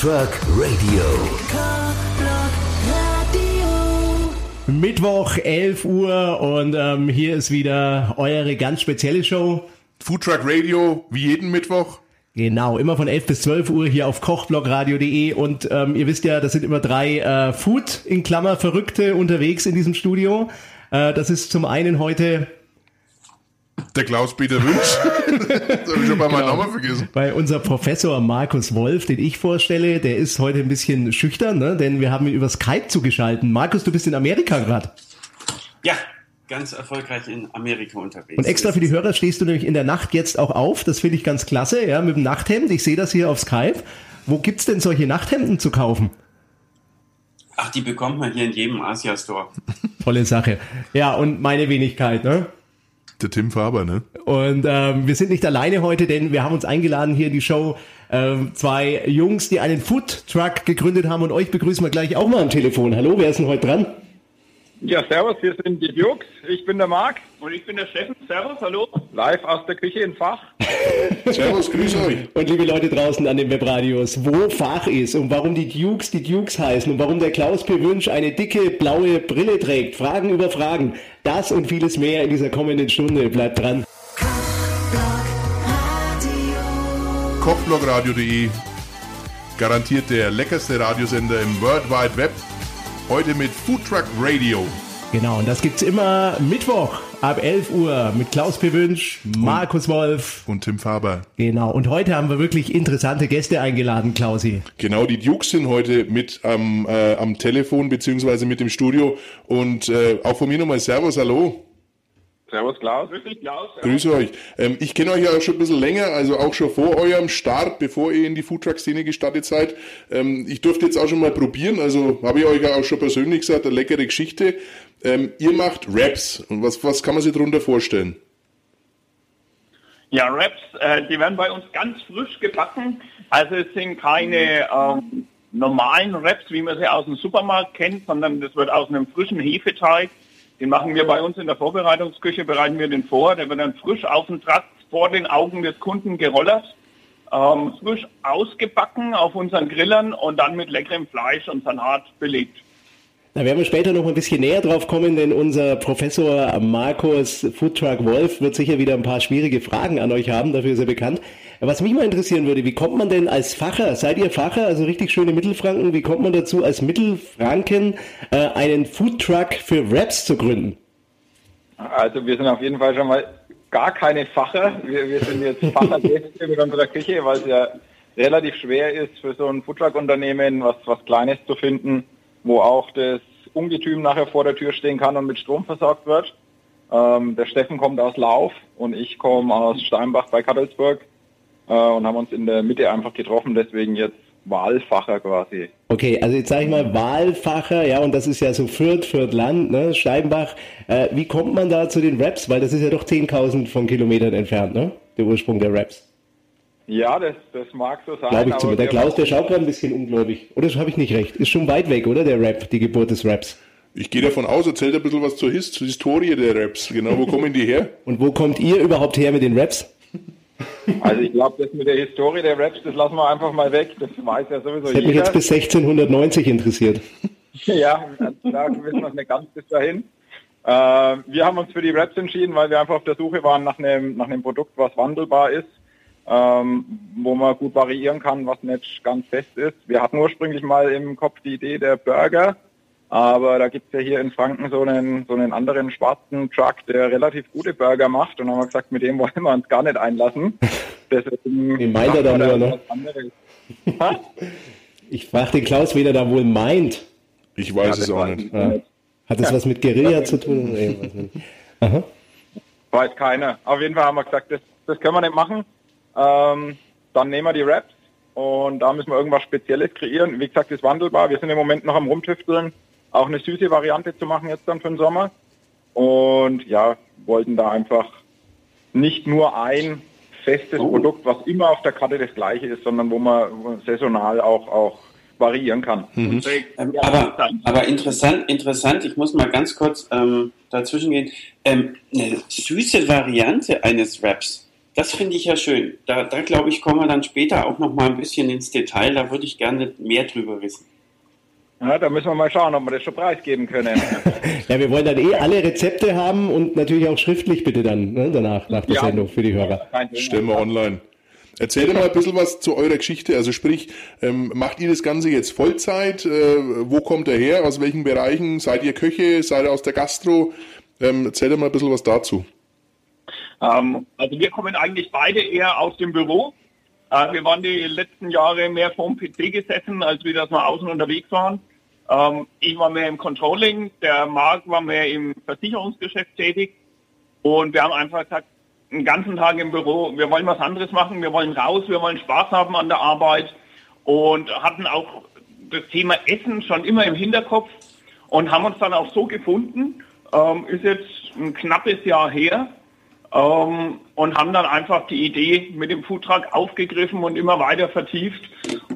Truck Radio. Mittwoch, 11 Uhr und ähm, hier ist wieder eure ganz spezielle Show. Food Truck Radio, wie jeden Mittwoch. Genau, immer von 11 bis 12 Uhr hier auf kochblogradio.de und ähm, ihr wisst ja, das sind immer drei äh, Food in Klammer Verrückte unterwegs in diesem Studio. Äh, das ist zum einen heute der Klaus-Peter Wünsch. das habe ich schon bei meinem genau. Namen vergessen. Bei unser Professor Markus Wolf, den ich vorstelle, der ist heute ein bisschen schüchtern, ne? denn wir haben ihn über Skype zugeschalten. Markus, du bist in Amerika gerade. Ja, ganz erfolgreich in Amerika unterwegs. Und extra für die Hörer stehst du nämlich in der Nacht jetzt auch auf. Das finde ich ganz klasse, ja, mit dem Nachthemd. Ich sehe das hier auf Skype. Wo gibt's denn solche Nachthemden zu kaufen? Ach, die bekommt man hier in jedem Asia-Store. Tolle Sache. Ja, und meine Wenigkeit, ne? Der Tim Faber, ne? Und ähm, wir sind nicht alleine heute, denn wir haben uns eingeladen hier in die Show. Ähm, zwei Jungs, die einen Food Truck gegründet haben und euch begrüßen wir gleich auch mal am Telefon. Hallo, wer ist denn heute dran? Ja, servus, wir sind die Jux, ich bin der Marc. Und ich bin der Steffen. Servus, hallo. Live aus der Küche in Fach. servus, grüß euch. Und liebe Leute draußen an den Webradios, wo Fach ist und warum die Dukes die Dukes heißen und warum der Klaus P. Wünsch eine dicke blaue Brille trägt. Fragen über Fragen. Das und vieles mehr in dieser kommenden Stunde. Bleibt dran. Kochblogradio.de Garantiert der leckerste Radiosender im World Wide Web Heute mit Food Truck Radio. Genau, und das gibt's immer Mittwoch ab 11 Uhr mit Klaus P. Wünsch, Markus Wolf und Tim Faber. Genau, und heute haben wir wirklich interessante Gäste eingeladen, Klausi. Genau, die Dukes sind heute mit am, äh, am Telefon beziehungsweise mit dem Studio und äh, auch von mir nochmal Servus, hallo. Servus Klaus. Grüß dich Klaus. Grüße euch. Ähm, ich kenne euch ja schon ein bisschen länger, also auch schon vor eurem Start, bevor ihr in die Foodtruck-Szene gestartet seid. Ähm, ich durfte jetzt auch schon mal probieren, also habe ich euch ja auch schon persönlich gesagt, eine leckere Geschichte. Ähm, ihr macht Raps. Und was, was kann man sich darunter vorstellen? Ja, Raps, äh, die werden bei uns ganz frisch gebacken. Also es sind keine ähm, normalen Raps, wie man sie aus dem Supermarkt kennt, sondern das wird aus einem frischen Hefeteig den machen wir bei uns in der Vorbereitungsküche, bereiten wir den vor. Der wird dann frisch auf dem Trakt vor den Augen des Kunden gerollert, ähm, frisch ausgebacken auf unseren Grillern und dann mit leckerem Fleisch und Salat belegt. Da werden wir später noch ein bisschen näher drauf kommen, denn unser Professor Markus Foodtruck Wolf wird sicher wieder ein paar schwierige Fragen an euch haben, dafür ist er bekannt. Was mich mal interessieren würde, wie kommt man denn als Facher, seid ihr Facher, also richtig schöne Mittelfranken, wie kommt man dazu, als Mittelfranken äh, einen Foodtruck für Raps zu gründen? Also wir sind auf jeden Fall schon mal gar keine Facher. Wir, wir sind jetzt Fachergäste mit unserer Küche, weil es ja relativ schwer ist für so ein Foodtruck-Unternehmen, was, was Kleines zu finden wo auch das Ungetüm nachher vor der Tür stehen kann und mit Strom versorgt wird. Ähm, der Steffen kommt aus Lauf und ich komme aus Steinbach bei Kattelsburg äh, und haben uns in der Mitte einfach getroffen, deswegen jetzt Wahlfacher quasi. Okay, also jetzt sage ich mal Wahlfacher, ja, und das ist ja so Fürth, Fürth Land, ne, Steinbach. Äh, wie kommt man da zu den Raps? Weil das ist ja doch 10.000 von Kilometern entfernt, ne? Der Ursprung der Raps. Ja, das, das mag so sein. Glaube ich zu. Der Klaus, der schaut gerade ein bisschen ungläubig. Oder habe ich nicht recht? Ist schon weit weg, oder? Der Rap, die Geburt des Raps. Ich gehe davon aus, erzählt ein bisschen was zur, Hist zur Historie der Raps. Genau, wo kommen die her? Und wo kommt ihr überhaupt her mit den Raps? Also ich glaube, das mit der Historie der Raps, das lassen wir einfach mal weg. Das weiß ja sowieso das hätte mich jetzt bis 1690 interessiert. ja, da wissen wir es nicht ganz bis dahin. Äh, wir haben uns für die Raps entschieden, weil wir einfach auf der Suche waren nach einem, nach einem Produkt, was wandelbar ist ähm, wo man gut variieren kann, was nicht ganz fest ist. Wir hatten ursprünglich mal im Kopf die Idee der Burger, aber da gibt es ja hier in Franken so einen, so einen anderen schwarzen Truck, der relativ gute Burger macht und dann haben wir gesagt, mit dem wollen wir uns gar nicht einlassen. Deswegen Wie meint er da nur noch? ich frage den Klaus, wen er da wohl meint. Ich weiß ja, es auch nicht. Ja. Hat das ja. was mit Guerilla zu tun? Aha. Weiß keiner. Auf jeden Fall haben wir gesagt, das, das können wir nicht machen. Ähm, dann nehmen wir die Raps und da müssen wir irgendwas Spezielles kreieren. Wie gesagt, ist wandelbar. Wir sind im Moment noch am Rumtüfteln, auch eine süße Variante zu machen jetzt dann für den Sommer. Und ja, wollten da einfach nicht nur ein festes oh. Produkt, was immer auf der Karte das gleiche ist, sondern wo man saisonal auch, auch variieren kann. Mhm. Ähm, aber, aber interessant, interessant, ich muss mal ganz kurz ähm, dazwischen gehen. Ähm, eine süße Variante eines Raps das finde ich ja schön. Da, da glaube ich, kommen wir dann später auch noch mal ein bisschen ins Detail. Da würde ich gerne mehr drüber wissen. Ja, da müssen wir mal schauen, ob wir das schon preisgeben können. ja, wir wollen dann eh alle Rezepte haben und natürlich auch schriftlich bitte dann ne, danach, nach der ja. Sendung für die Hörer. Stellen wir online. Erzähl dir mal ein bisschen was zu eurer Geschichte. Also sprich, ähm, macht ihr das Ganze jetzt Vollzeit? Äh, wo kommt ihr her? Aus welchen Bereichen? Seid ihr Köche? Seid ihr aus der Gastro? Ähm, erzähl dir mal ein bisschen was dazu. Ähm, also wir kommen eigentlich beide eher aus dem Büro. Äh, wir waren die letzten Jahre mehr vorm PC gesessen, als wir das mal außen unterwegs waren. Ähm, ich war mehr im Controlling, der Marc war mehr im Versicherungsgeschäft tätig. Und wir haben einfach gesagt, einen ganzen Tag im Büro, wir wollen was anderes machen, wir wollen raus, wir wollen Spaß haben an der Arbeit. Und hatten auch das Thema Essen schon immer im Hinterkopf und haben uns dann auch so gefunden, ähm, ist jetzt ein knappes Jahr her. Ähm, und haben dann einfach die Idee mit dem Foodtruck aufgegriffen und immer weiter vertieft.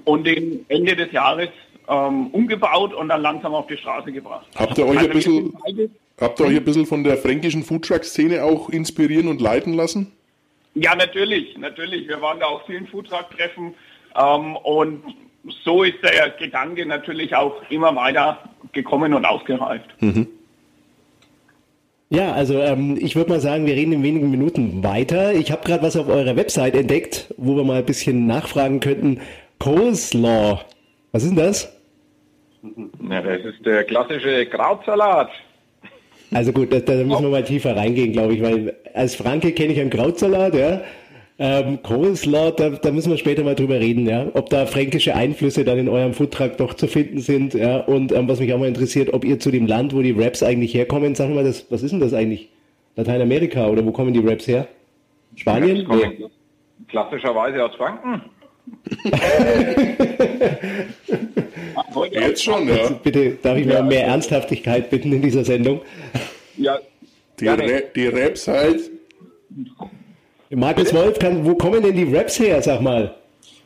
Und den Ende des Jahres ähm, umgebaut und dann langsam auf die Straße gebracht. Habt ihr euch also ein bisschen Habt ihr euch ein bisschen von der fränkischen Foodtruck-Szene auch inspirieren und leiten lassen? Ja, natürlich, natürlich. Wir waren da auf vielen Foodtruck-Treffen ähm, und so ist der Gedanke natürlich auch immer weiter gekommen und ausgereift. Mhm. Ja, also ähm, ich würde mal sagen, wir reden in wenigen Minuten weiter. Ich habe gerade was auf eurer Website entdeckt, wo wir mal ein bisschen nachfragen könnten. Coleslaw, was ist denn das? Ja, das ist der klassische Krautsalat. Also gut, da, da müssen wir mal tiefer reingehen, glaube ich, weil als Franke kenne ich einen Krautsalat, ja. Ähm, Coleslaw, da, da müssen wir später mal drüber reden, ja, ob da fränkische Einflüsse dann in eurem Foodtruck doch zu finden sind, ja, und ähm, was mich auch mal interessiert, ob ihr zu dem Land, wo die Raps eigentlich herkommen, sagen wir mal, das, was ist denn das eigentlich? Lateinamerika oder wo kommen die Raps her? Spanien? Nee. Klassischerweise aus Franken. Jetzt schon, ja. Also bitte, darf ich mal mehr Ernsthaftigkeit bitten in dieser Sendung? Ja. Die, Ra die Raps halt. Markus Wolf, kann, wo kommen denn die Raps her, sag mal?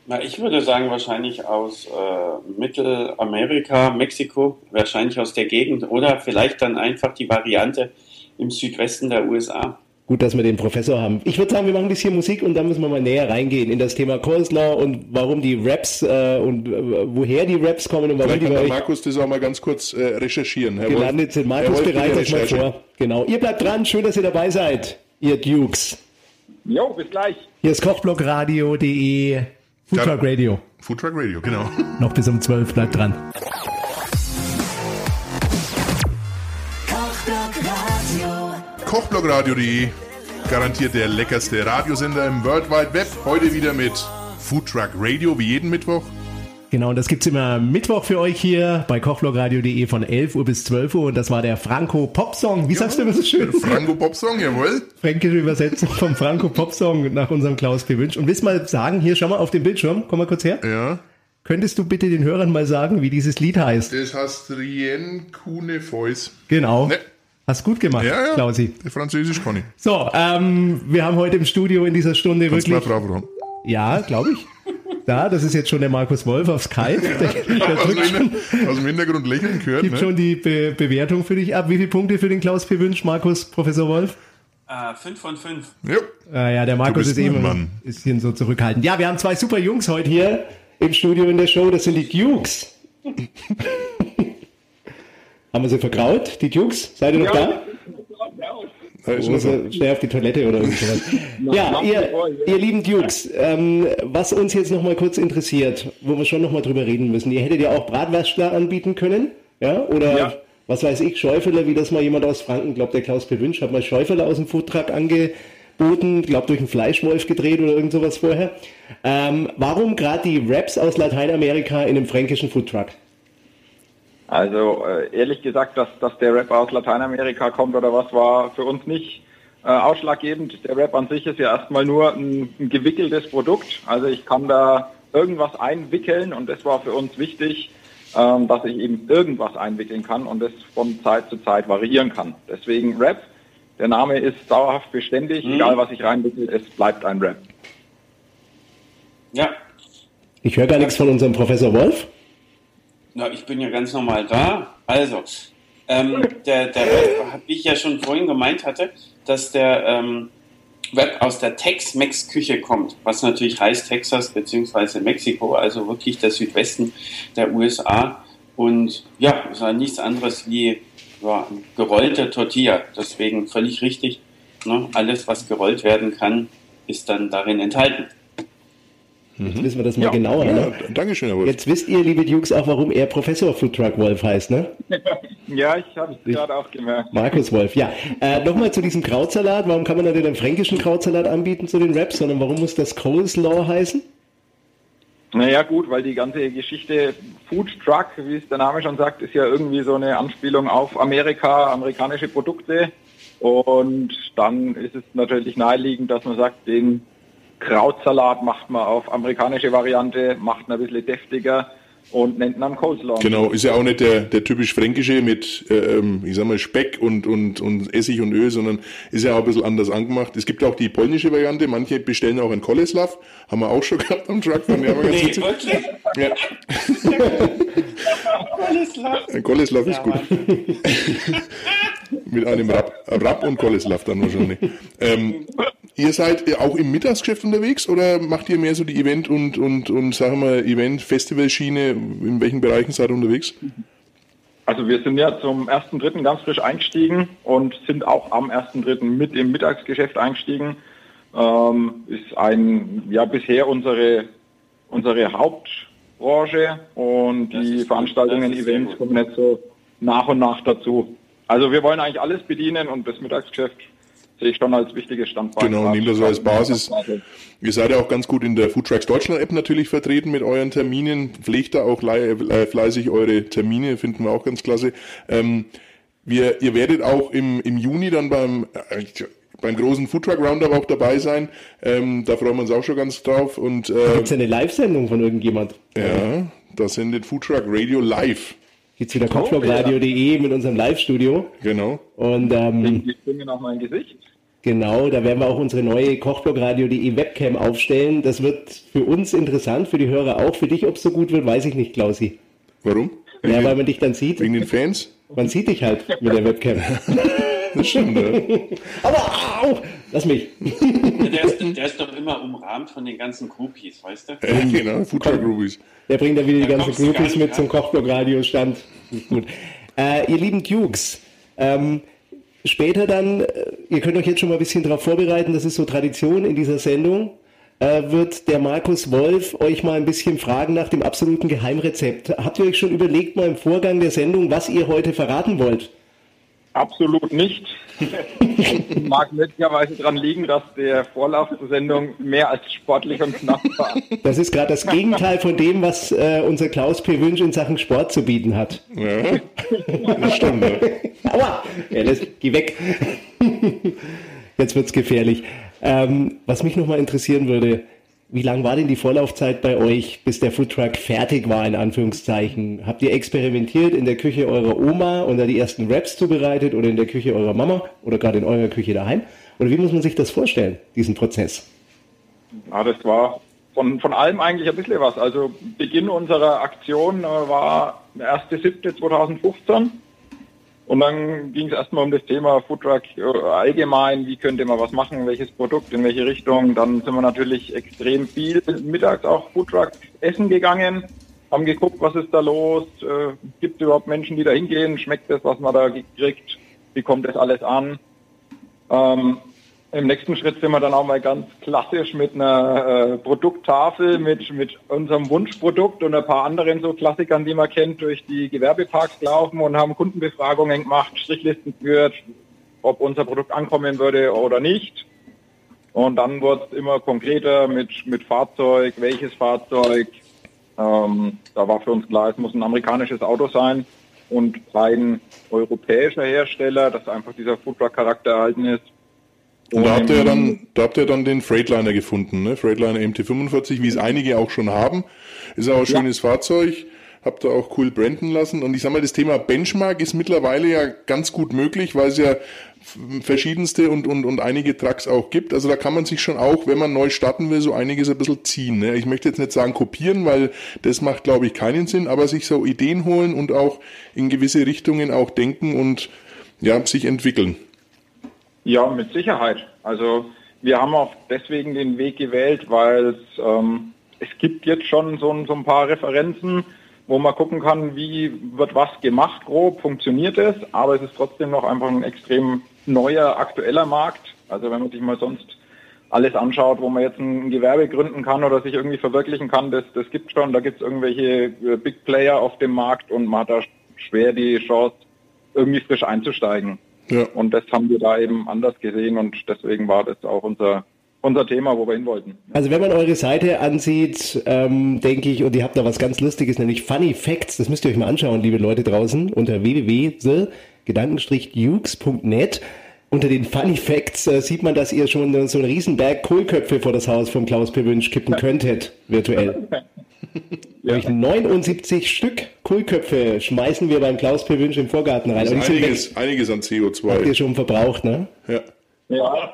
Na, ich würde sagen, wahrscheinlich aus äh, Mittelamerika, Mexiko, wahrscheinlich aus der Gegend oder vielleicht dann einfach die Variante im Südwesten der USA. Gut, dass wir den Professor haben. Ich würde sagen, wir machen ein bisschen Musik und dann müssen wir mal näher reingehen in das Thema Coleslaw und warum die Raps äh, und äh, woher die Raps kommen und warum Vielleicht die kann Markus das auch mal ganz kurz äh, recherchieren. Herr gelandet sind. Markus, bereitet euch mal vor. Genau. Ihr bleibt dran. Schön, dass ihr dabei seid, ihr Dukes. Jo, bis gleich. Hier ist kochblockradio.de Foodtruck Radio. Foodtruck Radio, genau. Noch bis um 12. Bleibt dran. Kochblockradio.de garantiert der leckerste Radiosender im World Wide Web. Heute wieder mit Foodtruck Radio, wie jeden Mittwoch. Genau, und das gibt es immer Mittwoch für euch hier bei kochblogradio.de von 11 Uhr bis 12 Uhr. Und das war der Franco Popsong. Wie ja, sagst du immer so schön? Franco Popsong, jawohl. Fränkische Übersetzung vom Franco Popsong nach unserem Klaus P. Wünsch. Und willst mal sagen, hier, schau mal auf den Bildschirm, komm mal kurz her. Ja. Könntest du bitte den Hörern mal sagen, wie dieses Lied heißt? Das heißt Rien Kune Voice. Genau. Ne. Hast gut gemacht, ja, ja. Klausi. Französisch kann ich. So, ähm, wir haben heute im Studio in dieser Stunde Kannst wirklich. Mal drauf ja, glaube ich. Da, das ist jetzt schon der Markus Wolf auf Skype. Der, der drückt schon, aus dem Hintergrund lächeln gehört. Gibt ne? schon die Be Bewertung für dich ab. Wie viele Punkte für den Klaus P. Wünsch, Markus, Professor Wolf? Uh, fünf von fünf. Ja. Ah, ja, der Markus ist eben ein bisschen so zurückhaltend. Ja, wir haben zwei super Jungs heute hier im Studio in der Show. Das sind die Dukes. Haben wir sie vergraut, die Dukes? Seid ihr noch da? Oder so. schnell auf die Toilette oder irgendwas. ja, ihr, ihr lieben Dukes, ähm, was uns jetzt noch mal kurz interessiert, wo wir schon noch mal drüber reden müssen. Ihr hättet ja auch Bratwürstler anbieten können, ja? Oder ja. was weiß ich, Schäufeler, wie das mal jemand aus Franken, glaubt der Klaus Bewünsch, hat mal Schäufeler aus dem Foodtruck angeboten, glaubt durch einen Fleischwolf gedreht oder irgend sowas vorher. Ähm, warum gerade die Raps aus Lateinamerika in einem fränkischen Foodtruck? Also äh, ehrlich gesagt, dass, dass der Rap aus Lateinamerika kommt oder was, war für uns nicht äh, ausschlaggebend. Der Rap an sich ist ja erstmal nur ein, ein gewickeltes Produkt. Also ich kann da irgendwas einwickeln und das war für uns wichtig, ähm, dass ich eben irgendwas einwickeln kann und das von Zeit zu Zeit variieren kann. Deswegen Rap. Der Name ist dauerhaft beständig, mhm. egal was ich reinwickel, es bleibt ein Rap. Ja. Ich höre gar nichts von unserem Professor Wolf. Na, ich bin ja ganz normal da. Also, ähm, der, der wie ich ja schon vorhin gemeint hatte, dass der, ähm, Web aus der Tex-Mex-Küche kommt, was natürlich heißt Texas bzw. Mexiko, also wirklich der Südwesten der USA. Und ja, es war nichts anderes wie ja, gerollte Tortilla. Deswegen völlig richtig. Ne? Alles, was gerollt werden kann, ist dann darin enthalten. Jetzt wissen wir das mal ja, genauer. Ja, ne? Dankeschön, Herr Wolf. Jetzt wisst ihr, liebe Dukes, auch, warum er Professor Food Truck Wolf heißt, ne? ja, ich habe es gerade auch gemerkt. Markus Wolf, ja. Äh, Nochmal zu diesem Krautsalat. Warum kann man da den fränkischen Krautsalat anbieten zu den Raps, sondern warum muss das Coleslaw heißen? Naja gut, weil die ganze Geschichte Food Truck, wie es der Name schon sagt, ist ja irgendwie so eine Anspielung auf Amerika, amerikanische Produkte. Und dann ist es natürlich naheliegend, dass man sagt, den Krautsalat macht man auf amerikanische Variante, macht ihn ein bisschen deftiger und nennt dann Coleslaw. Genau, ist ja auch nicht der, der typisch fränkische mit, äh, ähm, ich sag mal, Speck und, und, und Essig und Öl, sondern ist ja auch ein bisschen anders angemacht. Es gibt auch die polnische Variante, manche bestellen auch einen Koleslaw, haben wir auch schon gehabt am Truck, fand ich aber ganz witzig. Ja. Ein Koleslaw ist gut. mit einem Rap, Rap und Koleslaw dann wahrscheinlich. Ähm, Ihr seid auch im Mittagsgeschäft unterwegs oder macht ihr mehr so die Event- und, und, und sagen wir Event-Festival-Schiene? In welchen Bereichen seid ihr unterwegs? Also wir sind ja zum 1.3. ganz frisch eingestiegen und sind auch am 1.3. mit im Mittagsgeschäft eingestiegen. Ähm, ist ein, ja bisher unsere, unsere Hauptbranche und die Veranstaltungen, Events kommen jetzt so nach und nach dazu. Also wir wollen eigentlich alles bedienen und das Mittagsgeschäft sehe ich schon als wichtiges Standbein. Genau, nehmen das als Basis. Ihr seid ja auch ganz gut in der Foodtracks Deutschland App natürlich vertreten mit euren Terminen. Pflegt da auch äh, fleißig eure Termine, finden wir auch ganz klasse. Ähm, wir, ihr werdet auch im, im Juni dann beim, äh, beim großen Foodtruck Roundup auch dabei sein. Ähm, da freuen wir uns auch schon ganz drauf. Und, äh, da gibt es eine Live-Sendung von irgendjemand. Ja, da sendet Foodtruck Radio live. Geht's wieder kopfblockradio.de mit unserem Live-Studio. Genau. Und ähm, ich bringe noch mein Gesicht. Genau, da werden wir auch unsere neue Kochblockradio.de Webcam aufstellen. Das wird für uns interessant, für die Hörer auch. Für dich, ob es so gut wird, weiß ich nicht, Klausi. Warum? Ja, weil man dich dann sieht. Wegen den Fans? Man sieht dich halt mit der Webcam. das stimmt, ja. Aber au, lass mich. Der ist, der ist, doch immer umrahmt von den ganzen Groupies, weißt du? Ja, genau, Foodtruck Groupies. Der bringt dann wieder die ganzen Groupies mit zum Kochblockradio-Stand. Gut. Äh, ihr lieben Dukes, ähm, später dann, äh, ihr könnt euch jetzt schon mal ein bisschen darauf vorbereiten, das ist so Tradition in dieser Sendung, äh, wird der Markus Wolf euch mal ein bisschen fragen nach dem absoluten Geheimrezept. Habt ihr euch schon überlegt mal im Vorgang der Sendung, was ihr heute verraten wollt? Absolut nicht. Mag möglicherweise daran liegen, dass der Vorlauf zur Sendung mehr als sportlich und knapp war. Das ist gerade das Gegenteil von dem, was äh, unser Klaus P. Wünsch in Sachen Sport zu bieten hat. Ja, stimmt. Ja. Aua! Ja, das, geh weg. Jetzt wird's gefährlich. Ähm, was mich nochmal interessieren würde, wie lang war denn die Vorlaufzeit bei euch, bis der Foodtruck fertig war, in Anführungszeichen? Habt ihr experimentiert in der Küche eurer Oma und da die ersten Raps zubereitet oder in der Küche eurer Mama oder gerade in eurer Küche daheim? Oder wie muss man sich das vorstellen, diesen Prozess? Ja, das war von, von allem eigentlich ein bisschen was. Also Beginn unserer Aktion äh, war der 1.7.2015 und dann ging es erstmal um das Thema Foodtruck äh, allgemein, wie könnte man was machen, welches Produkt, in welche Richtung. Dann sind wir natürlich extrem viel mittags auch Foodtruck essen gegangen, haben geguckt, was ist da los, äh, gibt es überhaupt Menschen, die da hingehen, schmeckt das, was man da kriegt, wie kommt das alles an. Ähm, im nächsten Schritt sind wir dann auch mal ganz klassisch mit einer äh, Produkttafel mit, mit unserem Wunschprodukt und ein paar anderen so Klassikern, die man kennt, durch die Gewerbeparks gelaufen und haben Kundenbefragungen gemacht, Strichlisten geführt, ob unser Produkt ankommen würde oder nicht. Und dann wurde es immer konkreter mit, mit Fahrzeug, welches Fahrzeug. Ähm, da war für uns klar, es muss ein amerikanisches Auto sein und kein europäischer Hersteller, dass einfach dieser Foodtruck-Charakter erhalten ist. Und da habt ihr dann, da habt ihr dann den Freightliner gefunden, ne? Freightliner MT45, wie es einige auch schon haben. Ist auch ein schönes ja. Fahrzeug. Habt ihr auch cool branden lassen. Und ich sag mal, das Thema Benchmark ist mittlerweile ja ganz gut möglich, weil es ja verschiedenste und, und, und einige Trucks auch gibt. Also da kann man sich schon auch, wenn man neu starten will, so einiges ein bisschen ziehen. Ne? Ich möchte jetzt nicht sagen kopieren, weil das macht, glaube ich, keinen Sinn, aber sich so Ideen holen und auch in gewisse Richtungen auch denken und ja, sich entwickeln. Ja, mit Sicherheit. Also wir haben auch deswegen den Weg gewählt, weil es, ähm, es gibt jetzt schon so, so ein paar Referenzen, wo man gucken kann, wie wird was gemacht grob, funktioniert es, aber es ist trotzdem noch einfach ein extrem neuer, aktueller Markt. Also wenn man sich mal sonst alles anschaut, wo man jetzt ein Gewerbe gründen kann oder sich irgendwie verwirklichen kann, das, das gibt schon. Da gibt es irgendwelche äh, Big Player auf dem Markt und man hat da schwer die Chance, irgendwie frisch einzusteigen. Ja. Und das haben wir da eben anders gesehen und deswegen war das auch unser unser Thema, wo wir hin wollten. Also wenn man eure Seite ansieht, ähm, denke ich, und ihr habt da was ganz Lustiges, nämlich Funny Facts, das müsst ihr euch mal anschauen, liebe Leute draußen, unter www.gedankenstrich-dukes.net. Unter den Funny Facts äh, sieht man, dass ihr schon so einen Riesenberg Kohlköpfe vor das Haus von Klaus Pewünsch kippen könntet, virtuell. ja. 79 Stück Kohlköpfe schmeißen wir beim Klaus Pewünsch im Vorgarten rein. einiges, einiges an CO2. Habt ihr schon verbraucht, ne? Ja. Ja.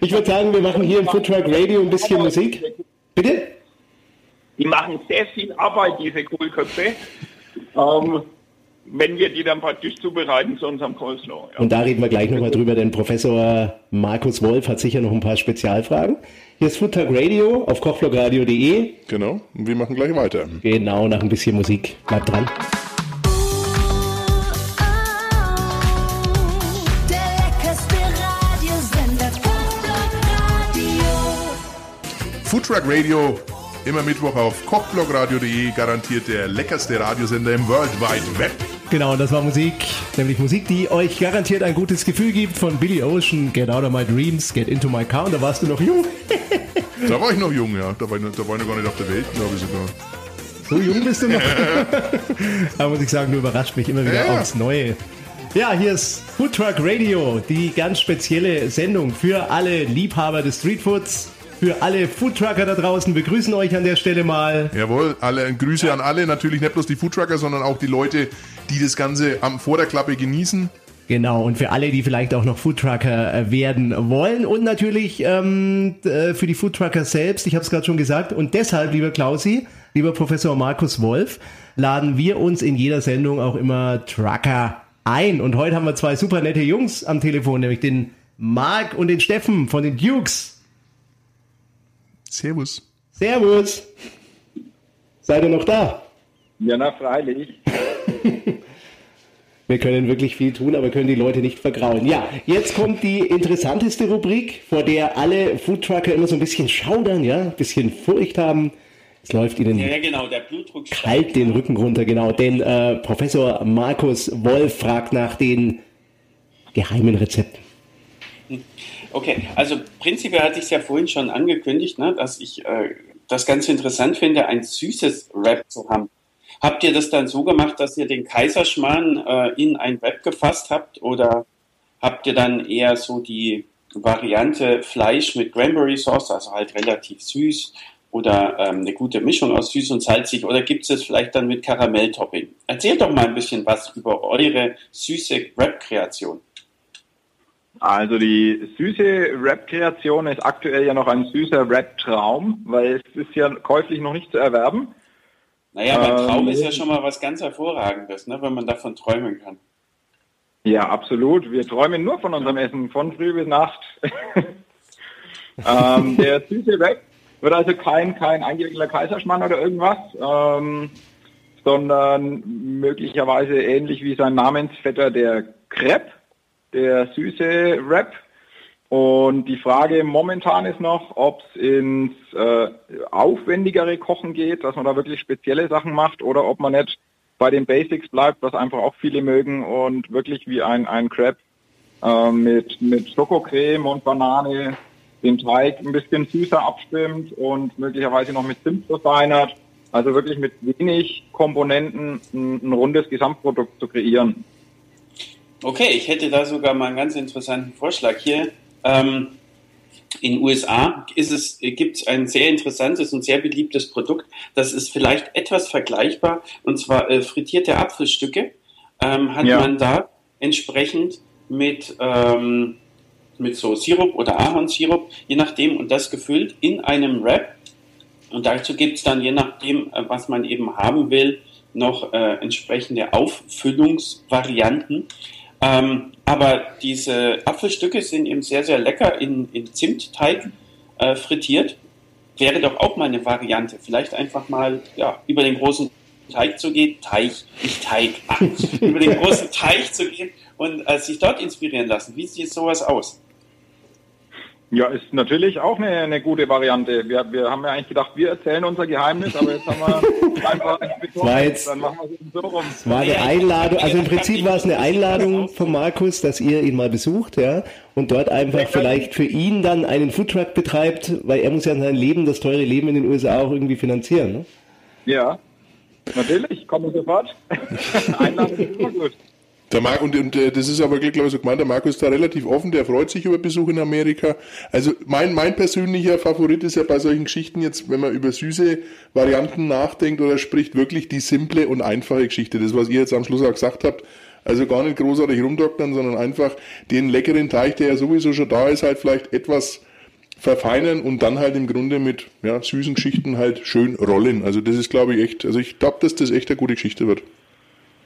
ich würde sagen, wir machen hier im Foodtruck Radio ein bisschen Musik. Bitte? Die machen sehr viel Arbeit, diese Kohlköpfe. Ähm, wenn wir die dann praktisch zubereiten zu unserem Coleslaw. Ja. Und da reden wir gleich nochmal drüber, denn Professor Markus Wolf hat sicher noch ein paar Spezialfragen. Hier ist Foodtag Radio auf kochblogradio.de. Genau, und wir machen gleich weiter. Genau, nach ein bisschen Musik. Bleibt dran. Foodtruck Radio, immer Mittwoch auf kochblogradio.de, garantiert der leckerste Radiosender im World Wide Web. Genau, und das war Musik, nämlich Musik, die euch garantiert ein gutes Gefühl gibt von Billy Ocean, Get Out of My Dreams, Get Into My Car. Und da warst du noch jung. da war ich noch jung, ja. Da war ich, da war ich noch gar nicht auf der Welt, glaube ich sogar. So jung bist du noch. da muss ich sagen, du überrascht mich immer wieder ja. aufs Neue. Ja, hier ist Food Truck Radio, die ganz spezielle Sendung für alle Liebhaber des Streetfoods für alle Foodtrucker da draußen. Wir grüßen euch an der Stelle mal. Jawohl, alle Grüße an alle, natürlich nicht bloß die Foodtrucker, sondern auch die Leute, die das Ganze am, vor der Klappe genießen. Genau, und für alle, die vielleicht auch noch Foodtrucker äh, werden wollen und natürlich ähm, äh, für die Foodtrucker selbst, ich habe es gerade schon gesagt, und deshalb, lieber Klausi, lieber Professor Markus Wolf, laden wir uns in jeder Sendung auch immer Trucker ein. Und heute haben wir zwei super nette Jungs am Telefon, nämlich den Marc und den Steffen von den Dukes. Servus. Servus. Seid ihr noch da? Ja, na freilich. Wir können wirklich viel tun, aber können die Leute nicht vergrauen. Ja, jetzt kommt die interessanteste Rubrik, vor der alle Foodtrucker immer so ein bisschen schaudern, ja, ein bisschen Furcht haben. Es läuft ihnen ja, genau, der Blutdruck kalt den Rücken runter, genau. Denn äh, Professor Markus Wolf fragt nach den geheimen Rezepten. Okay, also prinzipiell hatte ich es ja vorhin schon angekündigt, ne, dass ich äh, das ganz interessant finde, ein süßes Rap zu haben. Habt ihr das dann so gemacht, dass ihr den Kaiserschmarrn äh, in ein Rap gefasst habt oder habt ihr dann eher so die Variante Fleisch mit Cranberry Sauce, also halt relativ süß oder ähm, eine gute Mischung aus süß und salzig oder gibt es es vielleicht dann mit Karamelltopping? Erzählt doch mal ein bisschen was über eure süße Rap-Kreation. Also die süße Rap-Kreation ist aktuell ja noch ein süßer Rap-Traum, weil es ist ja käuflich noch nicht zu erwerben. Naja, aber ähm, Traum ist ja schon mal was ganz Hervorragendes, ne, wenn man davon träumen kann. Ja, absolut. Wir träumen nur von unserem Essen, von früh bis Nacht. ähm, der süße Rap wird also kein, kein eingewickelter Kaiserschmann oder irgendwas, ähm, sondern möglicherweise ähnlich wie sein Namensvetter der Crepe der süße Rap. Und die Frage momentan ist noch, ob es ins äh, aufwendigere Kochen geht, dass man da wirklich spezielle Sachen macht oder ob man nicht bei den Basics bleibt, was einfach auch viele mögen und wirklich wie ein, ein Crepe äh, mit, mit Schokocreme und Banane den Teig ein bisschen süßer abstimmt und möglicherweise noch mit Zimt verfeinert. Also wirklich mit wenig Komponenten ein, ein rundes Gesamtprodukt zu kreieren. Okay, ich hätte da sogar mal einen ganz interessanten Vorschlag hier. Ähm, in den USA ist es, gibt es ein sehr interessantes und sehr beliebtes Produkt. Das ist vielleicht etwas vergleichbar, und zwar äh, frittierte Apfelstücke. Ähm, hat ja. man da entsprechend mit, ähm, mit so Sirup oder Ahornsirup, je nachdem, und das gefüllt in einem Wrap. Und dazu gibt es dann, je nachdem, äh, was man eben haben will, noch äh, entsprechende Auffüllungsvarianten. Ähm, aber diese Apfelstücke sind eben sehr, sehr lecker in, in Zimtteig äh, frittiert. Wäre doch auch mal eine Variante. Vielleicht einfach mal ja, über den großen Teig zu gehen, Teich, nicht Teig, über den großen Teich zu gehen und äh, sich dort inspirieren lassen. Wie sieht sowas aus? Ja, ist natürlich auch eine, eine gute Variante. Wir, wir haben ja eigentlich gedacht, wir erzählen unser Geheimnis, aber jetzt haben wir einfach war jetzt, dann machen wir es so rum. Es war eine Einladung, also im Prinzip war es eine Einladung von Markus, dass ihr ihn mal besucht, ja, und dort einfach vielleicht für ihn dann einen Foodtruck betreibt, weil er muss ja sein Leben, das teure Leben in den USA auch irgendwie finanzieren. Ne? Ja, natürlich, komme sofort. Einladung ist immer gut. Der Mar und, und äh, das ist aber, glaube ich, so gemeint, der Markus ist da relativ offen, der freut sich über Besuch in Amerika. Also mein, mein persönlicher Favorit ist ja bei solchen Geschichten jetzt, wenn man über süße Varianten nachdenkt oder spricht, wirklich die simple und einfache Geschichte. Das, was ihr jetzt am Schluss auch gesagt habt, also gar nicht großartig rumdoktern, sondern einfach den leckeren Teig, der ja sowieso schon da ist, halt vielleicht etwas verfeinern und dann halt im Grunde mit ja, süßen Geschichten halt schön rollen. Also das ist, glaube ich, echt, also ich glaube, dass das echt eine gute Geschichte wird.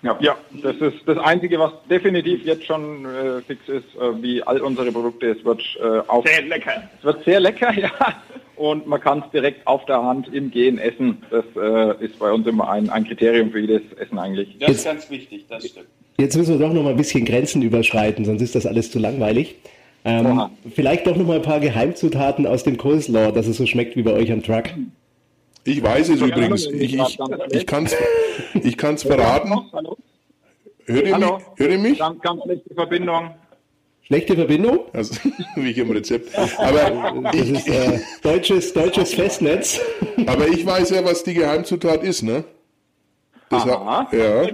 Ja. ja, das ist das Einzige, was definitiv jetzt schon äh, fix ist, äh, wie all unsere Produkte. Es wird äh, auch sehr lecker. Es wird sehr lecker, ja. Und man kann es direkt auf der Hand im Gehen essen. Das äh, ist bei uns immer ein, ein Kriterium für jedes Essen eigentlich. Das ist ganz wichtig, das stimmt. Jetzt müssen wir doch noch mal ein bisschen Grenzen überschreiten, sonst ist das alles zu langweilig. Ähm, vielleicht doch noch mal ein paar Geheimzutaten aus dem Coleslaw, dass es so schmeckt wie bei euch am Truck. Ich weiß es übrigens. Ich, ich, ich kann es ich kann's verraten. Hört ihr mich? Hört ihr mich? Ganz, ganz schlechte Verbindung. Schlechte Verbindung? Also, wie ich im Rezept. Aber das ist äh, deutsches, deutsches Festnetz. Aber ich weiß ja, was die Geheimzutat ist, ne? Das Aha. ja.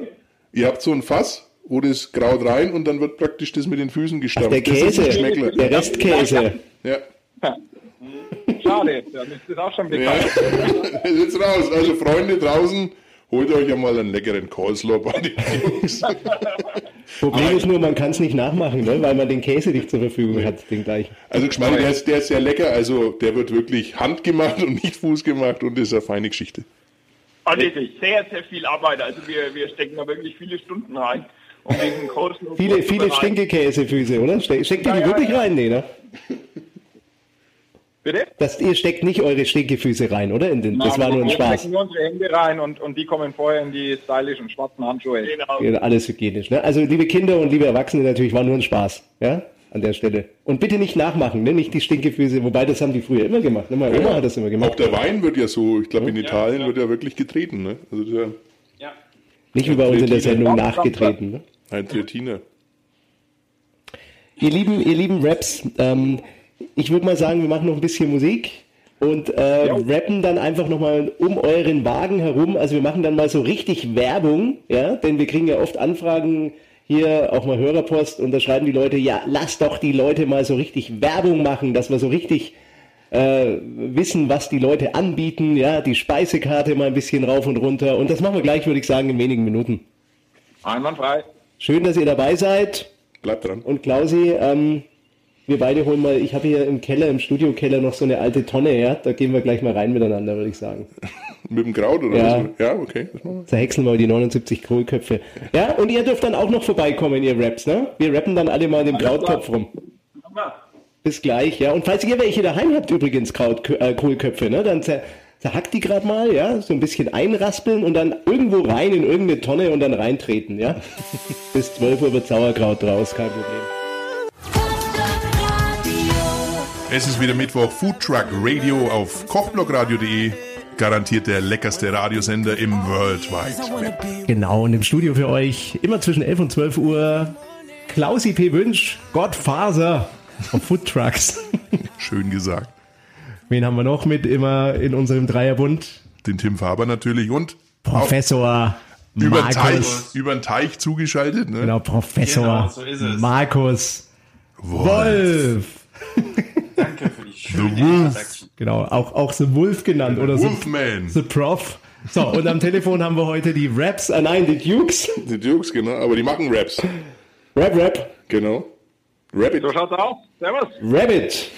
Ihr habt so ein Fass, wo das Kraut rein und dann wird praktisch das mit den Füßen gestampft. Ach, der Käse, der Restkäse. Ja. Schade, dann ist das auch schon bekannt. Ja, jetzt raus. Also Freunde draußen, holt euch einmal einen leckeren Coleslaw bei den Jungs. Problem ist nur, man kann es nicht nachmachen, ne? weil man den Käse nicht zur Verfügung hat, den gleichen. Also Geschmack, der ist, der ist sehr lecker. Also der wird wirklich handgemacht und nicht fußgemacht und ist eine feine Geschichte. Also sehr, sehr viel Arbeit. Also wir, wir stecken da wirklich viele Stunden rein. Um diesen Coleslaw viele viele Stinkekäsefüße, oder? Steckt ihr die ja, wirklich ja. rein? Nee, ne? Bitte? Das, ihr steckt nicht eure Stinkefüße rein, oder? In den, Nein, das war nur ein Spaß. Wir stecken unsere Hände rein und, und die kommen vorher in die stylischen schwarzen Handschuhe. Genau. alles hygienisch. Ne? Also liebe Kinder und liebe Erwachsene, natürlich war nur ein Spaß. Ja? An der Stelle. Und bitte nicht nachmachen, ne? nicht die Stinkefüße, wobei das haben die früher immer gemacht. Ne? Meine Oma ja. hat das immer gemacht. Auch der Wein wird ja so, ich glaube in Italien ja, wird ja wirklich getreten. Ne? Also der, ja. Nicht wie bei uns in der Sendung nachgetreten. Ne? Ein Triatiner. Ihr lieben, ihr lieben Raps, ähm, ich würde mal sagen, wir machen noch ein bisschen Musik und äh, rappen dann einfach nochmal um euren Wagen herum. Also wir machen dann mal so richtig Werbung, ja, denn wir kriegen ja oft Anfragen hier, auch mal Hörerpost und da schreiben die Leute, ja, lass doch die Leute mal so richtig Werbung machen, dass wir so richtig äh, wissen, was die Leute anbieten, ja, die Speisekarte mal ein bisschen rauf und runter und das machen wir gleich, würde ich sagen, in wenigen Minuten. Einwandfrei. Schön, dass ihr dabei seid. Bleibt dran. Und Klausi, ähm, wir beide holen mal, ich habe hier im Keller, im Studiokeller noch so eine alte Tonne, ja, da gehen wir gleich mal rein miteinander, würde ich sagen. Mit dem Kraut oder ja. was? Ja, okay. Zerhäckseln wir die 79 Kohlköpfe. Ja, und ihr dürft dann auch noch vorbeikommen, ihr Raps, ne? Wir rappen dann alle mal in dem Krautkopf rum. Bis gleich, ja. Und falls ihr welche daheim habt, übrigens Kraut, äh, Kohlköpfe, ne, dann zer zerhackt die gerade mal, ja, so ein bisschen einraspeln und dann irgendwo rein in irgendeine Tonne und dann reintreten, ja. Bis 12 Uhr wird Sauerkraut draus, kein Problem. Es ist wieder Mittwoch, Food Truck Radio auf kochblockradio.de. Garantiert der leckerste Radiosender im World Wide Web. Genau, und im Studio für euch immer zwischen 11 und 12 Uhr Klausi P. Wünsch, Gottfaser von Food Trucks. Schön gesagt. Wen haben wir noch mit immer in unserem Dreierbund? Den Tim Faber natürlich und Professor über den Teich, über den Teich zugeschaltet. Ne? Genau, Professor genau, so Markus Wolf. Wolf. Danke für die schöne The Wolf. Genau, auch, auch The Wolf genannt oder Wolfman. The, The Prof. So, und am Telefon haben wir heute die Raps, äh, nein, die Dukes. Die Dukes, genau, aber die machen Raps. Rap, Rap. Genau. Rabbit. So schaut's aus. Servus. Rabbit.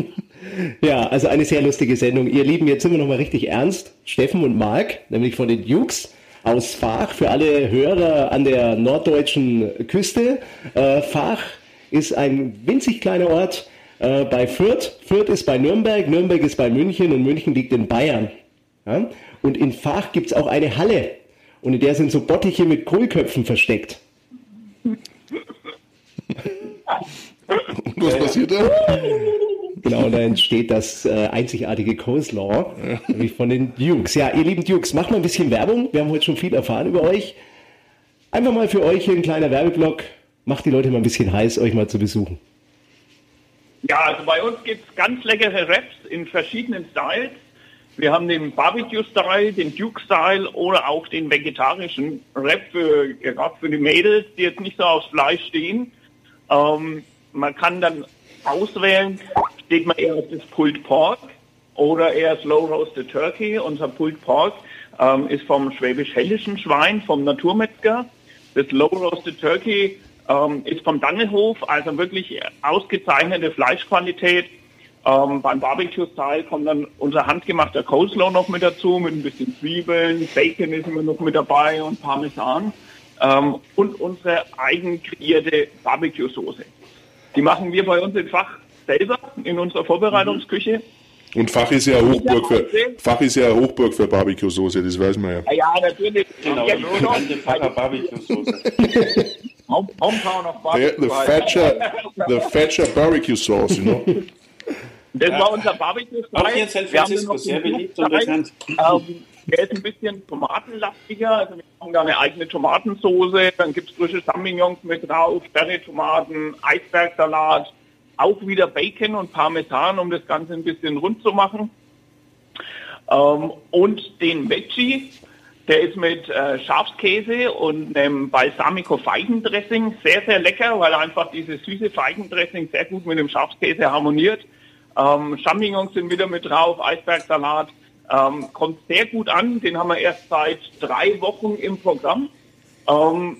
ja, also eine sehr lustige Sendung. Ihr Lieben, jetzt sind wir nochmal richtig ernst. Steffen und Marc, nämlich von den Dukes. aus Fach, für alle Hörer an der norddeutschen Küste. Äh, Fach ist ein winzig kleiner Ort äh, bei Fürth. Fürth ist bei Nürnberg, Nürnberg ist bei München und München liegt in Bayern. Ja? Und in Fach gibt es auch eine Halle und in der sind so Bottiche mit Kohlköpfen versteckt. Was passiert da? Genau, und da entsteht das äh, einzigartige Coleslaw ja. von den Dukes. Ja, ihr lieben Dukes, macht mal ein bisschen Werbung. Wir haben heute schon viel erfahren über euch. Einfach mal für euch hier ein kleiner Werbeblock. Macht die Leute mal ein bisschen heiß, euch mal zu besuchen. Ja, also bei uns gibt es ganz leckere Raps in verschiedenen Styles. Wir haben den Barbecue-Style, den Duke-Style oder auch den vegetarischen Rap für, gerade für die Mädels, die jetzt nicht so aufs Fleisch stehen. Ähm, man kann dann auswählen, steht man eher auf das Pulled Pork oder eher Slow Roasted Turkey. Unser Pulled Pork ähm, ist vom schwäbisch-hellischen Schwein, vom Naturmetzger. Das Low Roasted Turkey ähm, ist vom Dangelhof, also wirklich ausgezeichnete Fleischqualität. Ähm, beim Barbecue-Style kommt dann unser handgemachter Coleslaw noch mit dazu, mit ein bisschen Zwiebeln, Bacon ist immer noch mit dabei und Parmesan. Ähm, und unsere eigen kreierte Barbecue-Soße. Die machen wir bei uns im Fach selber in unserer Vorbereitungsküche. Und Fach ist ja Hochburg für Fach ist ja Hochburg für Barbecue-Soße, das weiß man ja. Ja, natürlich. Genau, ja, die bekannte Barbecue-Soße. Hometown of The, Barbecue. the Thatcher, the Thatcher Barbecue Sauce, you know. Das war unser Barbecue-Style. Auch hier in San haben Francisco sehr beliebt und Duke-Style. bekannt. Ähm, der ist ein bisschen tomatenlastiger. Also wir machen da eine eigene Tomatensoße. Dann gibt es frische Champignons mit drauf, Sterre-Tomaten, Eisbergsalat, auch wieder Bacon und Parmesan, um das Ganze ein bisschen rund zu machen. Ähm, und den Veggie, der ist mit äh, Schafskäse und einem Balsamico-Feigendressing sehr, sehr lecker, weil einfach dieses süße Feigendressing sehr gut mit dem Schafskäse harmoniert. Ähm, Champignons sind wieder mit drauf, Eisbergsalat. Ähm, kommt sehr gut an, den haben wir erst seit drei Wochen im Programm. Ähm,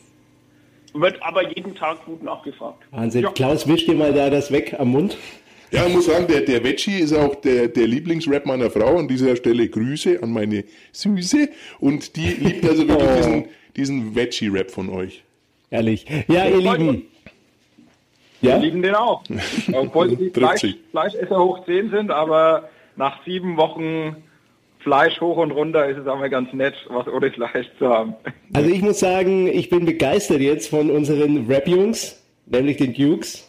wird aber jeden Tag gut nachgefragt. Wahnsinn. Ja. Klaus, wisch dir mal da das weg am Mund. Ja, ich muss sagen, der, der Veggie ist auch der, der Lieblingsrap meiner Frau. An dieser Stelle Grüße an meine Süße. Und die liebt also wirklich Oh. diesen, diesen Veggie-Rap von euch. Ehrlich. Ja, ihr Lieben. Wir Ja? lieben den auch. Obwohl die Trifft Fleisch. Fleischesser hoch 10 sind, aber nach sieben Wochen Fleisch hoch und runter ist es auch mal ganz nett, was ohne Fleisch zu haben. Also ich muss sagen, ich bin begeistert jetzt von unseren Rap-Jungs, nämlich den Dukes,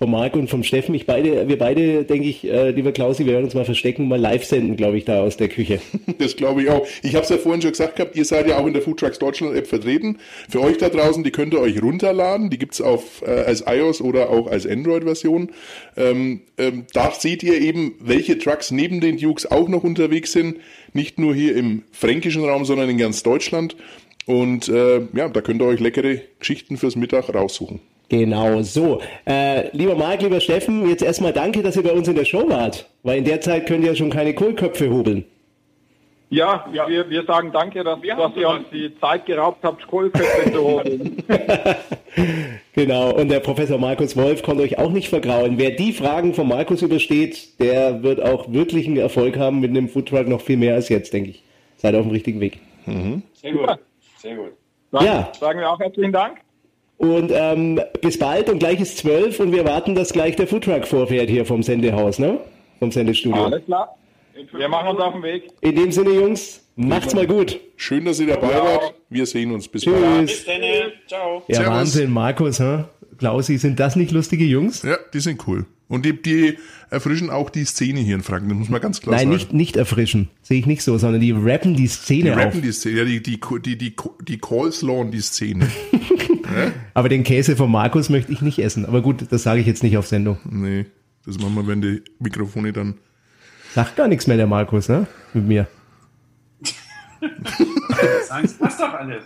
vom Marc und vom Steffen. Ich beide, wir beide, denke ich, äh, lieber Klausi, wir werden uns mal verstecken und mal live senden, glaube ich, da aus der Küche. Das glaube ich auch. Ich habe es ja vorhin schon gesagt gehabt, ihr seid ja auch in der Food Trucks Deutschland App vertreten. Für euch da draußen, die könnt ihr euch runterladen. Die gibt's auf äh, als iOS oder auch als Android-Version. Ähm, ähm, da seht ihr eben, welche Trucks neben den Dukes auch noch unterwegs sind. Nicht nur hier im fränkischen Raum, sondern in ganz Deutschland. Und äh, ja, da könnt ihr euch leckere Geschichten fürs Mittag raussuchen. Genau, so. Äh, lieber Marc, lieber Steffen, jetzt erstmal danke, dass ihr bei uns in der Show wart, weil in der Zeit könnt ihr ja schon keine Kohlköpfe hobeln. Ja, Wir, wir sagen danke, dass, dass ihr uns die Zeit geraubt habt, Kohlköpfe zu holen. Genau, und der Professor Markus Wolf konnte euch auch nicht vergrauen. Wer die Fragen von Markus übersteht, der wird auch wirklichen Erfolg haben mit einem Foodtruck noch viel mehr als jetzt, denke ich. Seid auf dem richtigen Weg. Sehr gut. Sehr gut. Dann Ja. sagen wir auch herzlichen Dank. Und ähm, bis bald und gleich ist zwölf und wir warten, dass gleich der Foodtruck vorfährt hier vom Sendehaus, ne? Vom Sendestudio. Alles klar. Wir machen uns auf den Weg. In dem Sinne, Jungs, macht's mal gut. Schön, dass ihr dabei wart. Wir sehen uns. Bis bald. Bis Tschüss. dann. Ciao. Ja, Servus. Wahnsinn, Markus, hä? Klausi, sind das nicht lustige Jungs? Ja, die sind cool. Und die, die erfrischen auch die Szene hier in Franken, das muss man ganz klar Nein, sagen. nicht, nicht erfrischen. Sehe ich nicht so, sondern die rappen die Die Szene auf. rappen die Szene, ja, die, die, die, die, die Coleslaw und die Szene. Aber den Käse von Markus möchte ich nicht essen. Aber gut, das sage ich jetzt nicht auf Sendung. nee, das machen wir, wenn die Mikrofone dann. Sagt gar nichts mehr der Markus, ne? Mit mir. Sagen, es passt doch alles.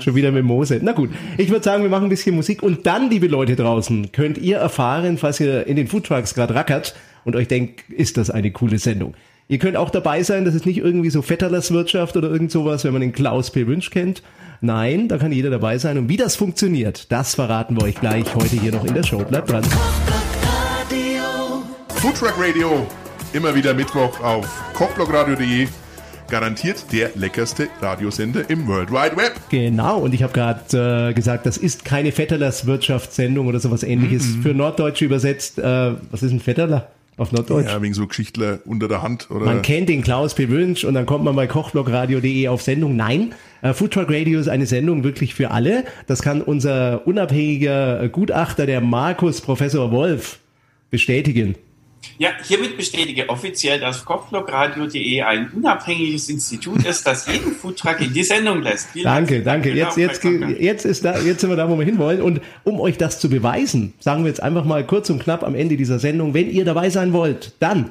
Schon wieder mit Mose. Na gut, ich würde sagen, wir machen ein bisschen Musik und dann, liebe Leute draußen, könnt ihr erfahren, falls ihr in den Foodtrucks gerade rackert und euch denkt, ist das eine coole Sendung. Ihr könnt auch dabei sein, das ist nicht irgendwie so Vetterlers Wirtschaft oder irgend sowas, wenn man den Klaus P. Wünsch kennt. Nein, da kann jeder dabei sein. Und wie das funktioniert, das verraten wir euch gleich heute hier noch in der Show. Bleibt dran. Foodtruck Radio, immer wieder Mittwoch auf kochblockradio.de. garantiert der leckerste Radiosender im World Wide Web. Genau, und ich habe gerade äh, gesagt, das ist keine Vetterlers Wirtschaftssendung oder sowas ähnliches. Mhm. Für Norddeutsche übersetzt, äh, was ist ein Vetterler auf Norddeutsch? Ja, wegen so Geschichtler unter der Hand, oder? Man kennt den Klaus P. Wünsch und dann kommt man bei kochblogradio.de auf Sendung. Nein, äh, Foodtruck Radio ist eine Sendung wirklich für alle. Das kann unser unabhängiger Gutachter, der Markus Professor Wolf, bestätigen. Ja, hiermit bestätige offiziell, dass kochblogradio.de ein unabhängiges Institut ist, das jeden Foodtruck in die Sendung lässt. Vielen Danke, Dank danke. die Jetzt, jetzt, jetzt, ist da, jetzt sind wir da, wo wir hinwollen. Und um euch das zu beweisen, sagen wir jetzt einfach mal kurz und knapp am Ende dieser Sendung, wenn ihr dabei sein wollt, dann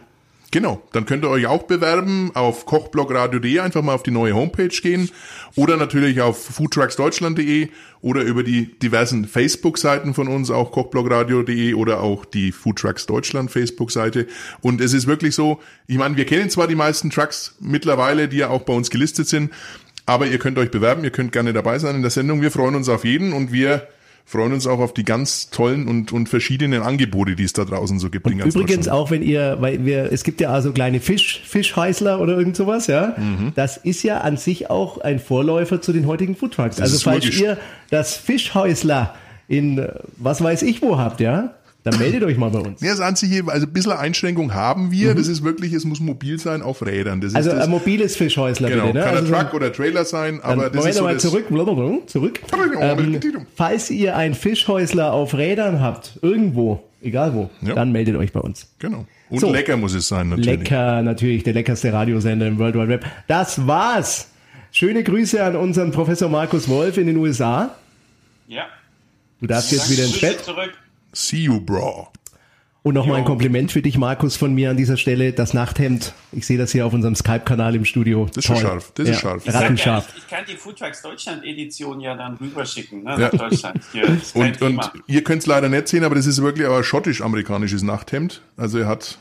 Genau, dann könnt ihr euch auch bewerben auf kochblogradio.de, einfach mal auf die neue Homepage gehen oder natürlich auf foodtrucksdeutschland.de oder über die diversen Facebook-Seiten von uns, auch kochblogradio.de oder auch die Foodtrucks Deutschland Facebook-Seite. Und es ist wirklich so, ich meine, wir kennen zwar die meisten Trucks mittlerweile, die ja auch bei uns gelistet sind, aber ihr könnt euch bewerben, ihr könnt gerne dabei sein in der Sendung. Wir freuen uns auf jeden und wir freuen uns auch auf die ganz tollen und, und verschiedenen Angebote, die es da draußen so gibt. Übrigens auch, wenn ihr, weil wir, es gibt ja also kleine Fisch, Fischheißler oder irgend sowas, ja. Mhm. Das ist ja an sich auch ein Vorläufer zu den heutigen Foodtrucks. Also falls logisch. ihr das Fischhäusler in äh, was weiß ich wo habt, ja, dann meldet euch mal bei uns. Ja, das einzige, also ein bisschen Einschränkung haben wir. Das ist wirklich, es muss mobil sein auf Rädern. Das Mhm. Also das, ein mobiles Fischhäusler genau, bitte, ne? kann Also ein so- Truck oder Trailer sein, Dann aber das ist so mal das, zurück, blablabla, zurück. Ähm, falls ihr ein Fischhäusler auf Rädern habt, irgendwo, egal wo, Ja. dann meldet euch bei uns. Genau. Und So. lecker muss es sein, natürlich. Lecker, natürlich, der leckerste Radiosender im World Wide Web. Das war's. Schöne Grüße an unseren Professor Markus Wolf in den USA. Ja. Du darfst jetzt wieder ins Bett. Zurück. See you, bro. Und nochmal ein. Kompliment für dich, Markus, von mir an dieser Stelle. Das Nachthemd. Ich sehe das hier auf unserem Skype-Kanal im Studio. Das ist schon scharf, das ist scharf. Rattenscharf. Ich kann die Foodtrucks Deutschland Edition ja dann rüberschicken, ne, Ja. nach Deutschland. Hier, Und, und ihr könnt es leider nicht sehen, aber das ist wirklich aber ein schottisch-amerikanisches Nachthemd. Also er hat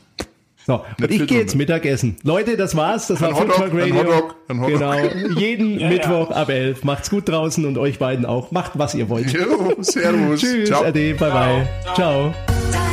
So, und ich gehe jetzt Mittagessen. Leute, das war's. Das war Ein Hotdog, Foodtruck ein Radio. Hotdog, ein Hotdog. Genau. Jeden Ja, ja. Mittwoch ab 11. Macht's gut draußen und euch beiden auch. Macht, was ihr wollt. Jo, Servus. Tschüss, Ciao. Ade, bye bye. Ciao. Ciao.